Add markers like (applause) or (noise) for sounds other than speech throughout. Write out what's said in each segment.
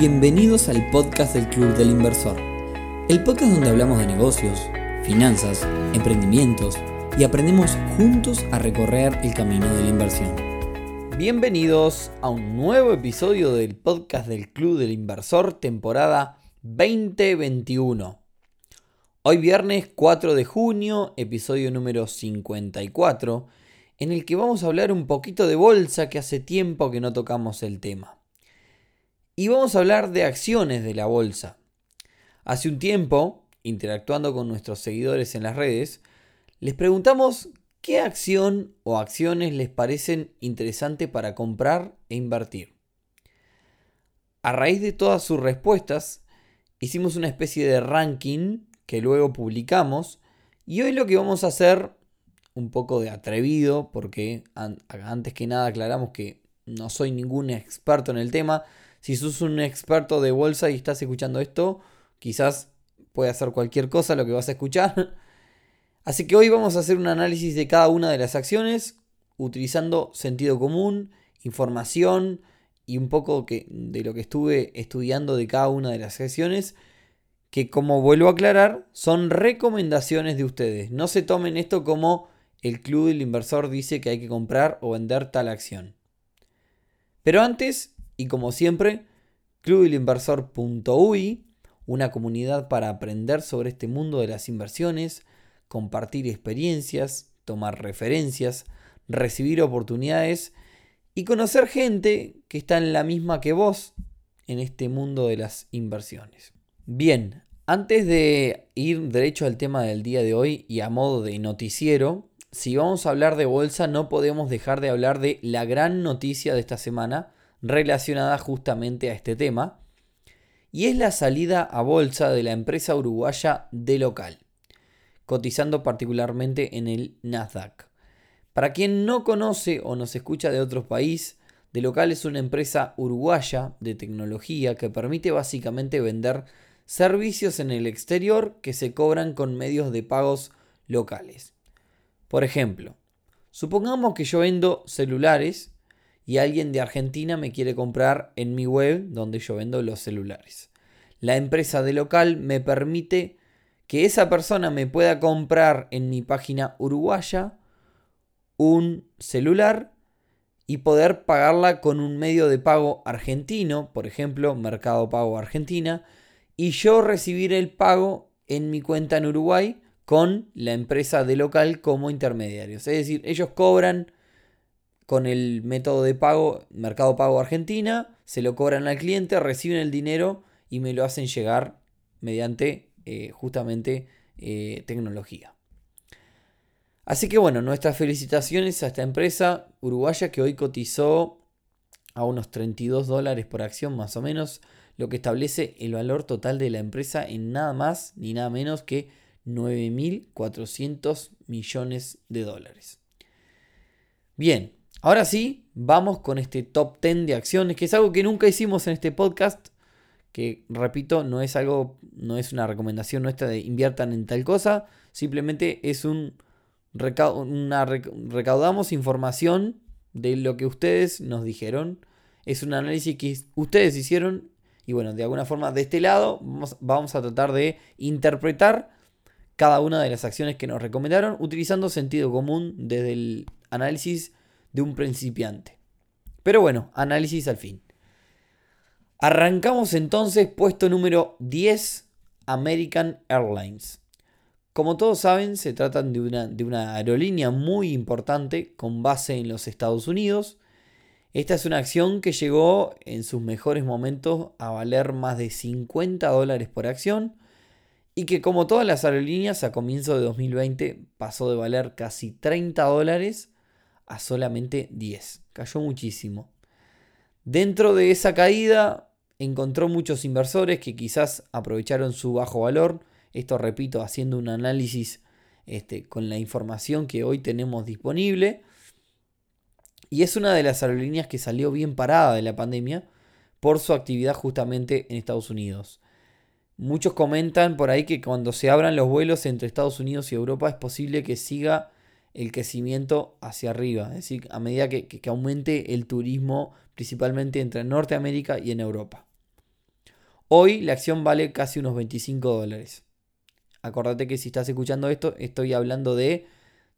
Bienvenidos al podcast del Club del Inversor, el podcast donde hablamos de negocios, finanzas, emprendimientos y aprendemos juntos a recorrer el camino de la inversión. Bienvenidos a un nuevo episodio del podcast del Club del Inversor, temporada 2021. Hoy viernes 4 de junio, episodio número 54, en el que vamos a hablar un poquito de bolsa que hace tiempo que no tocamos el tema. Y vamos a hablar de acciones de la bolsa. Hace un tiempo, interactuando con nuestros seguidores en las redes, les preguntamos qué acción o acciones les parecen interesantes para comprar e invertir. A raíz de todas sus respuestas, hicimos una especie de ranking que luego publicamos y hoy lo que vamos a hacer, un poco de atrevido, porque antes que nada aclaramos que no soy ningún experto en el tema, si sos un experto de bolsa y estás escuchando esto, quizás puede hacer cualquier cosa lo que vas a escuchar. (laughs) Así que hoy vamos a hacer un análisis de cada una de las acciones utilizando sentido común, información y un poco que, de lo que estuve estudiando de cada una de las acciones que como vuelvo a aclarar son recomendaciones de ustedes. No se tomen esto como el club del inversor dice que hay que comprar o vender tal acción. Pero antes y como siempre, clubelinversor.ui, una comunidad para aprender sobre este mundo de las inversiones, compartir experiencias, tomar referencias, recibir oportunidades y conocer gente que está en la misma que vos en este mundo de las inversiones. Bien, antes de ir derecho al tema del día de hoy y a modo de noticiero, si vamos a hablar de bolsa no podemos dejar de hablar de la gran noticia de esta semana, relacionada justamente a este tema, y es la salida a bolsa de la empresa uruguaya de local, cotizando particularmente en el Nasdaq. Para quien no conoce o nos escucha de otro país, de local es una empresa uruguaya de tecnología que permite básicamente vender servicios en el exterior que se cobran con medios de pagos locales. Por ejemplo, supongamos que yo vendo celulares y alguien de Argentina me quiere comprar en mi web donde yo vendo los celulares. La empresa de local me permite que esa persona me pueda comprar en mi página uruguaya un celular y poder pagarla con un medio de pago argentino, por ejemplo, Mercado Pago Argentina, y yo recibir el pago en mi cuenta en Uruguay con la empresa de local como intermediarios. Es decir, ellos cobran con el método de pago Mercado Pago Argentina, se lo cobran al cliente, reciben el dinero y me lo hacen llegar mediante eh, justamente eh, tecnología. Así que bueno, nuestras felicitaciones a esta empresa uruguaya que hoy cotizó a unos 32 dólares por acción más o menos, lo que establece el valor total de la empresa en nada más ni nada menos que 9.400 millones de dólares. Bien, Ahora sí, vamos con este top 10 de acciones, que es algo que nunca hicimos en este podcast, que repito, no es algo, no es una recomendación nuestra de inviertan en tal cosa, simplemente es un una, recaudamos información de lo que ustedes nos dijeron, es un análisis que ustedes hicieron y bueno, de alguna forma de este lado vamos, vamos a tratar de interpretar cada una de las acciones que nos recomendaron utilizando sentido común desde el análisis de un principiante. Pero bueno, análisis al fin. Arrancamos entonces puesto número 10, American Airlines. Como todos saben, se trata de una, de una aerolínea muy importante con base en los Estados Unidos. Esta es una acción que llegó en sus mejores momentos a valer más de 50 dólares por acción y que como todas las aerolíneas a comienzo de 2020 pasó de valer casi 30 dólares a solamente 10. Cayó muchísimo. Dentro de esa caída encontró muchos inversores que quizás aprovecharon su bajo valor. Esto repito, haciendo un análisis este, con la información que hoy tenemos disponible. Y es una de las aerolíneas que salió bien parada de la pandemia por su actividad justamente en Estados Unidos. Muchos comentan por ahí que cuando se abran los vuelos entre Estados Unidos y Europa es posible que siga el crecimiento hacia arriba, es decir, a medida que, aumente el turismo principalmente entre Norteamérica y en Europa. Hoy la acción vale casi unos 25 dólares. Acordate que si estás escuchando esto, estoy hablando de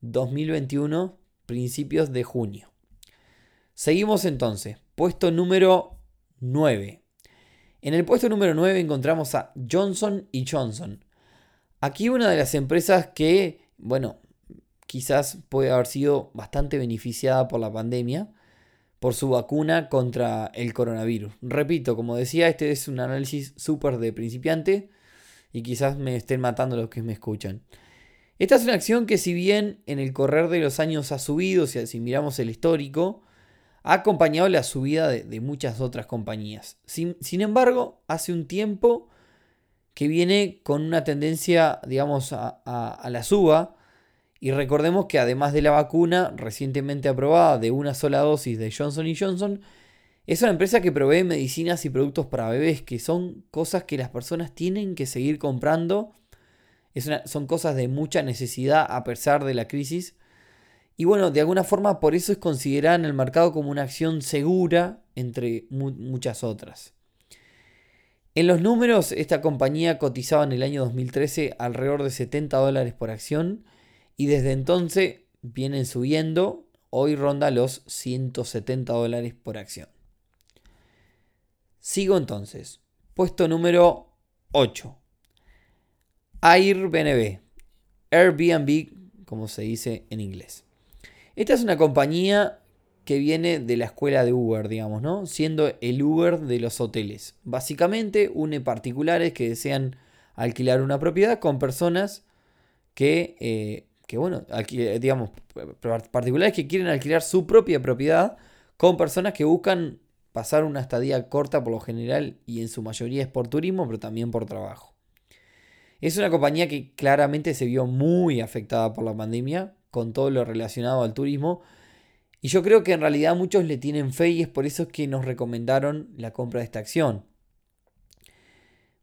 2021, principios de junio. Seguimos entonces. Puesto número 9. En el puesto número 9 encontramos a Johnson Johnson. Aquí una de las empresas que, bueno, quizás puede haber sido bastante beneficiada por la pandemia por su vacuna contra el coronavirus. Repito, como decía, este es un análisis súper de principiante y quizás me estén matando los que me escuchan. Esta es una acción que si bien en el correr de los años ha subido, si miramos el histórico, ha acompañado la subida de, muchas otras compañías. Sin, embargo, hace un tiempo que viene con una tendencia, digamos, a, a la suba, y recordemos que además de la vacuna recientemente aprobada de una sola dosis de Johnson Johnson, es una empresa que provee medicinas y productos para bebés, que son cosas que las personas tienen que seguir comprando. son cosas de mucha necesidad a pesar de la crisis. Y bueno, de alguna forma por eso es considerada en el mercado como una acción segura entre muchas otras. En los números, esta compañía cotizaba en el año 2013 alrededor de 70 dólares por acción y desde entonces vienen subiendo. Hoy ronda los 170 dólares por acción. Sigo entonces. Puesto número 8. Airbnb. Airbnb, como se dice en inglés. Esta es una compañía que viene de la escuela de Uber, digamos, ¿no? Siendo el Uber de los hoteles. Básicamente une particulares que desean alquilar una propiedad con personas que eh, que bueno, digamos, particulares que quieren alquilar su propia propiedad con personas que buscan pasar una estadía corta por lo general y en su mayoría es por turismo, pero también por trabajo. Es una compañía que claramente se vio muy afectada por la pandemia, con todo lo relacionado al turismo, y yo creo que en realidad muchos le tienen fe y es por eso que nos recomendaron la compra de esta acción.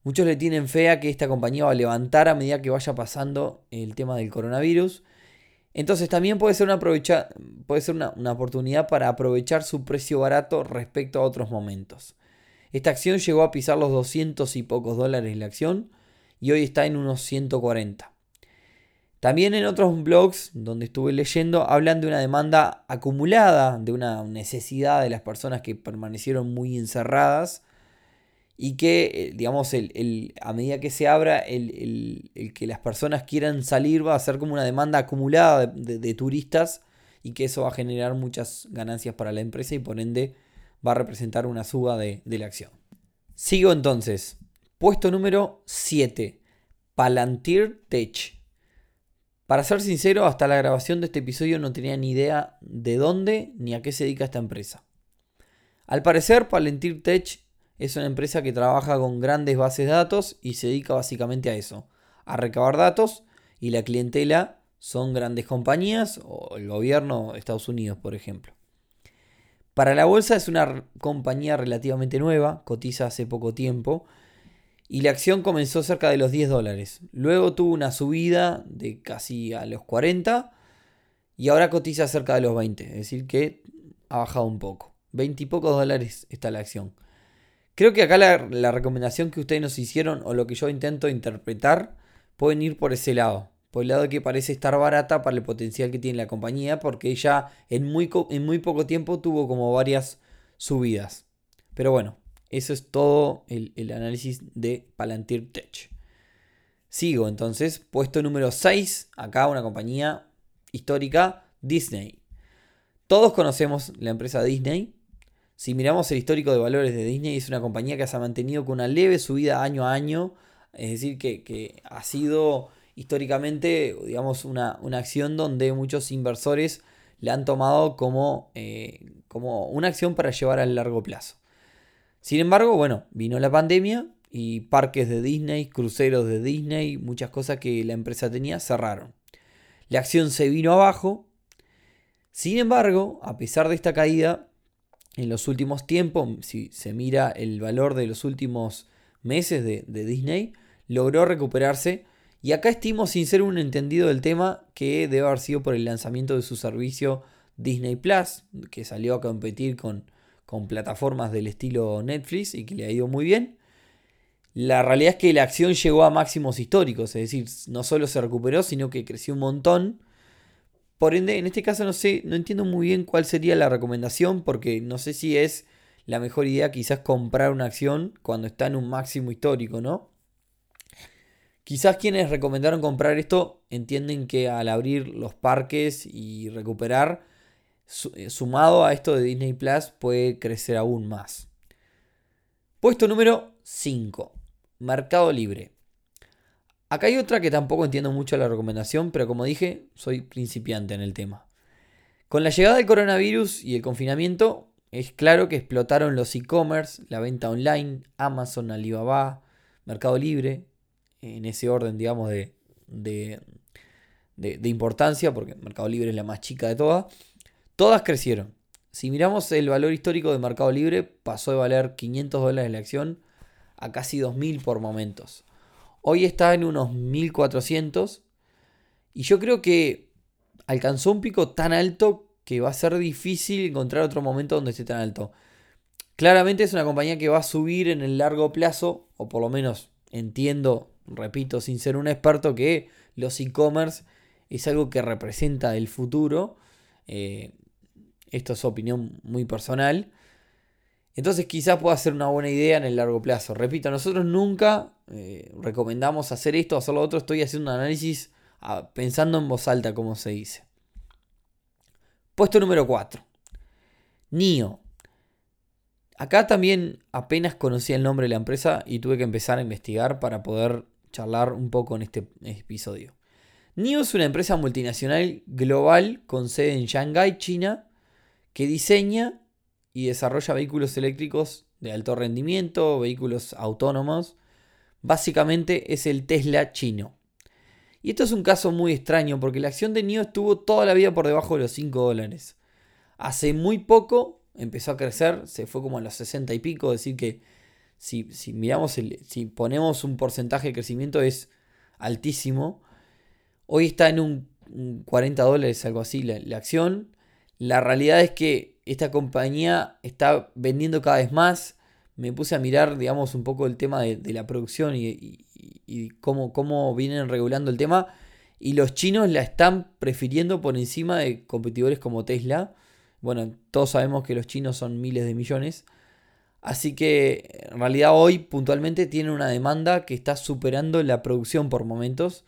Muchos le tienen fe que esta compañía va a levantar a medida que vaya pasando el tema del coronavirus. Entonces también puede ser, una, puede ser una, oportunidad para aprovechar su precio barato respecto a otros momentos. Esta acción llegó a pisar los 200 y pocos dólares la acción y hoy está en unos 140. También en otros blogs donde estuve leyendo hablan de una demanda acumulada, de una necesidad de las personas que permanecieron muy encerradas y que, eh, digamos, el, a medida que se abra, el, que las personas quieran salir va a ser como una demanda acumulada de, turistas y que eso va a generar muchas ganancias para la empresa y por ende va a representar una suba de, de la acción. Sigo entonces. Puesto número 7. Palantir Tech. Para ser sincero, hasta la grabación de este episodio no tenía ni idea de dónde ni a qué se dedica esta empresa. Al parecer, Palantir Tech es una empresa que trabaja con grandes bases de datos y se dedica básicamente a eso, a recabar datos y la clientela son grandes compañías o el gobierno de Estados Unidos, por ejemplo. Para la bolsa es una compañía relativamente nueva, cotiza hace poco tiempo y la acción comenzó cerca de los 10 dólares. Luego tuvo una subida de casi a los 40 y ahora cotiza cerca de los 20, es decir que ha bajado un poco. 20 y pocos dólares está la acción. Creo que acá la, recomendación que ustedes nos hicieron o lo que yo intento interpretar pueden ir por ese lado. Por el lado que parece estar barata para el potencial que tiene la compañía porque ella en muy, en muy poco tiempo tuvo como varias subidas. Pero bueno, eso es todo el, el análisis de Palantir Tech. Sigo entonces, puesto número 6, acá una compañía histórica, Disney. Todos conocemos la empresa Disney, si miramos el histórico de valores de Disney, es una compañía que se ha mantenido con una leve subida año a año, es decir, que, ha sido históricamente, digamos, una, acción donde muchos inversores le han tomado como, eh, como una acción para llevar a largo plazo. Sin embargo, bueno, vino la pandemia y parques de Disney, cruceros de Disney, muchas cosas que la empresa tenía cerraron. La acción se vino abajo. Sin embargo, a pesar de esta caída, en los últimos tiempos, si se mira el valor de los últimos meses de, Disney, logró recuperarse. Y acá estimo, sin ser un entendido del tema, que debe haber sido por el lanzamiento de su servicio Disney Plus, que salió a competir con, con plataformas del estilo Netflix y que le ha ido muy bien. La realidad es que la acción llegó a máximos históricos, es decir, no solo se recuperó, sino que creció un montón. Por ende, en este caso no sé, no entiendo muy bien cuál sería la recomendación, porque no sé si es la mejor idea quizás comprar una acción cuando está en un máximo histórico, ¿no? Quizás quienes recomendaron comprar esto entienden que al abrir los parques y recuperar, eh, sumado a esto de Disney Plus, puede crecer aún más. Puesto número 5. Mercado Libre. Acá hay otra que tampoco entiendo mucho la recomendación, pero como dije, soy principiante en el tema. Con la llegada del coronavirus y el confinamiento, es claro que explotaron los e-commerce, la venta online, Amazon, Alibaba, Mercado Libre, en ese orden, digamos, de, de, de, importancia, porque Mercado Libre es la más chica de todas, todas crecieron. Si miramos el valor histórico de Mercado Libre, pasó de valer 500 dólares la acción a casi 2.000 por momentos. Hoy está en unos 1.400 y yo creo que alcanzó un pico tan alto que va a ser difícil encontrar otro momento donde esté tan alto. Claramente es una compañía que va a subir en el largo plazo, o por lo menos entiendo repito, sin ser un experto, que los e-commerce es algo que representa el futuro. Eh, esto es opinión muy personal. Entonces quizás pueda ser una buena idea en el largo plazo. Repito, nosotros nunca eh, recomendamos hacer esto hacer lo otro. Estoy haciendo un análisis ah, pensando en voz alta, como se dice. Puesto número 4. NIO. Acá también apenas conocía el nombre de la empresa y tuve que empezar a investigar para poder charlar un poco en este episodio. NIO es una empresa multinacional global con sede en Shanghái, China, que diseña y desarrolla vehículos eléctricos de alto rendimiento, vehículos autónomos. Básicamente es el Tesla chino. Y esto es un caso muy extraño porque la acción de NIO estuvo toda la vida por debajo de los 5 dólares. Hace muy poco empezó a crecer, se fue como a los 60 y pico, decir que si, miramos, el, si ponemos un porcentaje de crecimiento es altísimo. Hoy está en un, 40 dólares, algo así, la, acción. La realidad es que esta compañía está vendiendo cada vez más. Me puse a mirar, digamos, un poco el tema de, la producción y, cómo, cómo vienen regulando el tema. Y los chinos la están prefiriendo por encima de competidores como Tesla. Bueno, todos sabemos que los chinos son miles de millones. Así que en realidad hoy puntualmente tiene una demanda que está superando la producción por momentos.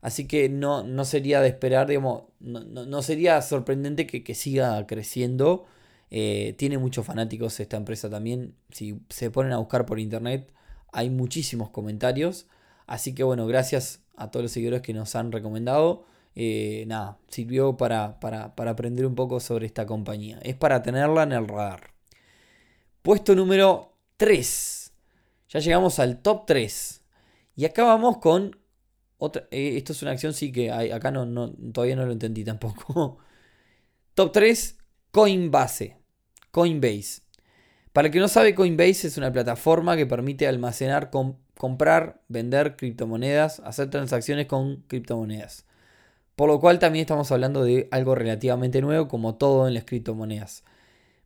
Así que no, no sería de esperar, digamos, no, sería sorprendente que, siga creciendo. Eh, tiene muchos fanáticos esta empresa también. Si se ponen a buscar por internet, hay muchísimos comentarios. Así que bueno, gracias a todos los seguidores que nos han recomendado. Eh, nada, sirvió para, para aprender un poco sobre esta compañía. Es para tenerla en el radar. Puesto número 3. Ya llegamos al top 3. Y acá vamos con otra. Eh, esto es una acción, sí que hay, acá no, no, todavía no lo entendí tampoco. (laughs) top 3, Coinbase. Coinbase. Para el que no sabe, Coinbase es una plataforma que permite almacenar, comprar, vender criptomonedas, hacer transacciones con criptomonedas. Por lo cual también estamos hablando de algo relativamente nuevo, como todo en las criptomonedas.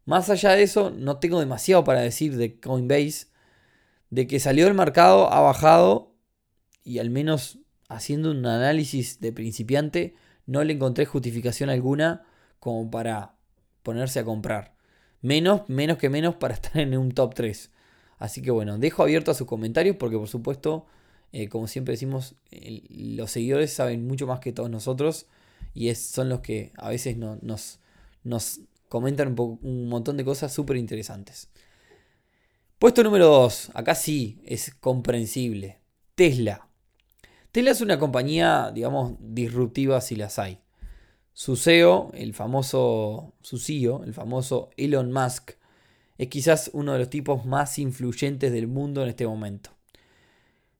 Más allá de eso, no tengo demasiado para decir de Coinbase. De que salió del mercado, ha bajado y al menos haciendo un análisis de principiante, no le encontré justificación alguna como para ponerse a comprar. Menos, menos que menos para (laughs) estar en un top 3. Así que bueno, dejo abierto a sus comentarios porque por supuesto, eh, como siempre decimos, los seguidores saben mucho más que todos nosotros y es, son los que a veces no, nos, nos comentan un, montón de cosas súper interesantes. Puesto número 2, acá sí es comprensible. Tesla. Tesla es una compañía, digamos, disruptiva si las hay. Su CEO, el famoso, su CEO, el famoso Elon Musk, es quizás uno de los tipos más influyentes del mundo en este momento.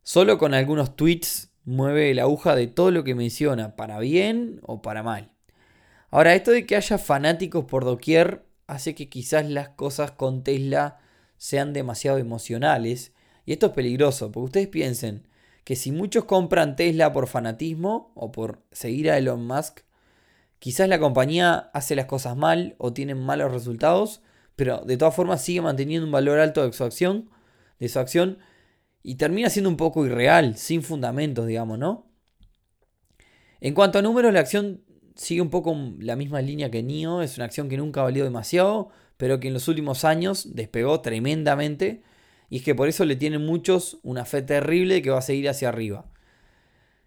Solo con algunos tweets mueve la aguja de todo lo que menciona, para bien o para mal. Ahora, esto de que haya fanáticos por doquier hace que quizás las cosas con Tesla sean demasiado emocionales. Y esto es peligroso, porque ustedes piensen que si muchos compran Tesla por fanatismo o por seguir a Elon Musk, quizás la compañía hace las cosas mal o tiene malos resultados, pero de todas formas sigue manteniendo un valor alto de su acción, de su acción y termina siendo un poco irreal, sin fundamentos, digamos, ¿no? En cuanto a números, la acción sigue un poco la misma línea que NIO, es una acción que nunca ha valido demasiado, pero que en los últimos años despegó tremendamente y es que por eso le tienen muchos una fe terrible que va a seguir hacia arriba.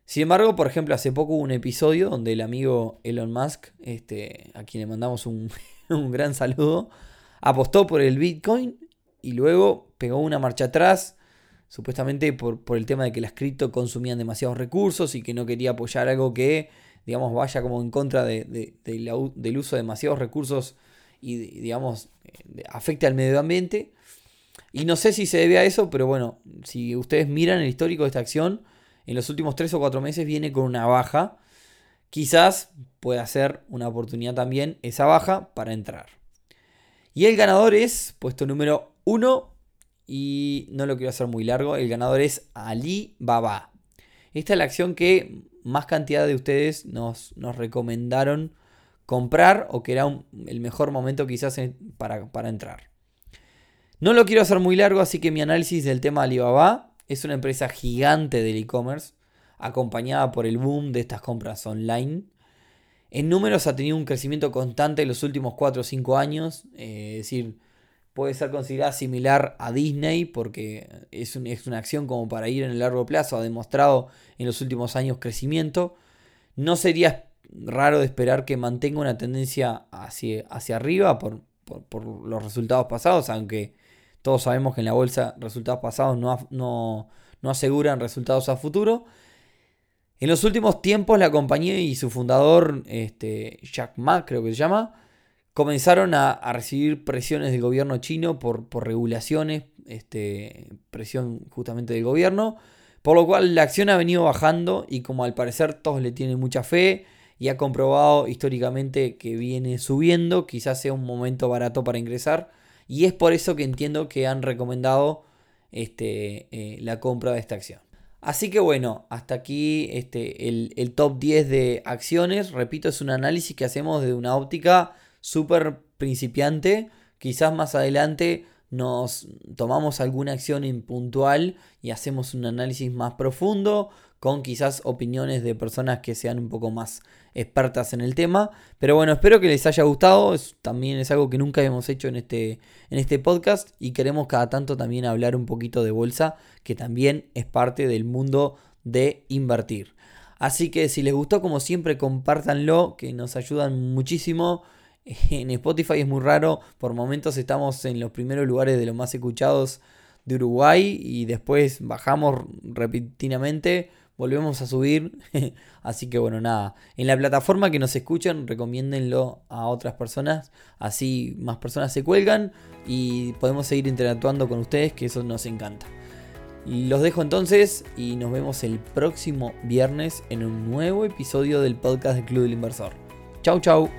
Sin embargo, por ejemplo, hace poco hubo un episodio donde el amigo Elon Musk, este, a quien le mandamos un, (laughs) un gran saludo, apostó por el Bitcoin y luego pegó una marcha atrás, supuestamente por, el tema de que las cripto consumían demasiados recursos y que no quería apoyar algo que, digamos, vaya como en contra del uso de demasiados recursos y, digamos, afecte al medio ambiente. Y no sé si se debe a eso, pero bueno, si ustedes miran el histórico de esta acción, en los últimos 3 o 4 meses viene con una baja. Quizás pueda ser una oportunidad también esa baja para entrar. Y el ganador es, puesto número 1, y no lo quiero hacer muy largo, el ganador es Alibaba. Esta es la acción que más cantidad de ustedes nos, recomendaron comprar o que era el mejor momento quizás para, para entrar. No lo quiero hacer muy largo, así que mi análisis del tema Alibaba es una empresa gigante del e-commerce, acompañada por el boom de estas compras online. En números ha tenido un crecimiento constante en los últimos 4 o 5 años, eh, es decir, puede ser considerada similar a Disney porque es, es, una acción como para ir en el largo plazo, ha demostrado en los últimos años crecimiento. No sería raro de esperar que mantenga una tendencia hacia, hacia arriba por, por los resultados pasados, aunque todos sabemos que en la bolsa resultados pasados no, aseguran resultados a futuro. En los últimos tiempos la compañía y su fundador, este, Jack Ma creo que se llama, comenzaron a, recibir presiones del gobierno chino por, regulaciones, este, presión justamente del gobierno, por lo cual la acción ha venido bajando y como al parecer todos le tienen mucha fe y ha comprobado históricamente que viene subiendo, quizás sea un momento barato para ingresar. Y es por eso que entiendo que han recomendado este, eh, la compra de esta acción. Así que bueno, hasta aquí este, el, el, top 10 de acciones. Repito, es un análisis que hacemos de una óptica súper principiante. Quizás más adelante nos tomamos alguna acción en puntual y hacemos un análisis más profundo con quizás opiniones de personas que sean un poco más expertas en el tema. Pero bueno, espero que les haya gustado. también es algo que nunca hemos hecho en este, en este podcast y queremos cada tanto también hablar un poquito de bolsa, que también es parte del mundo de invertir. Así que si les gustó, como siempre, compártanlo, que nos ayudan muchísimo. En Spotify es muy raro, por momentos estamos en los primeros lugares de los más escuchados de Uruguay y después bajamos repentinamente volvemos a subir. (laughs) así que bueno, nada. En la plataforma que nos escuchen, recomiéndenlo a otras personas. Así más personas se cuelgan y podemos seguir interactuando con ustedes, que eso nos encanta. Los dejo entonces y nos vemos el próximo viernes en un nuevo episodio del podcast del Club del Inversor. Chau, chau.